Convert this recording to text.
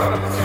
Aquele que sabe,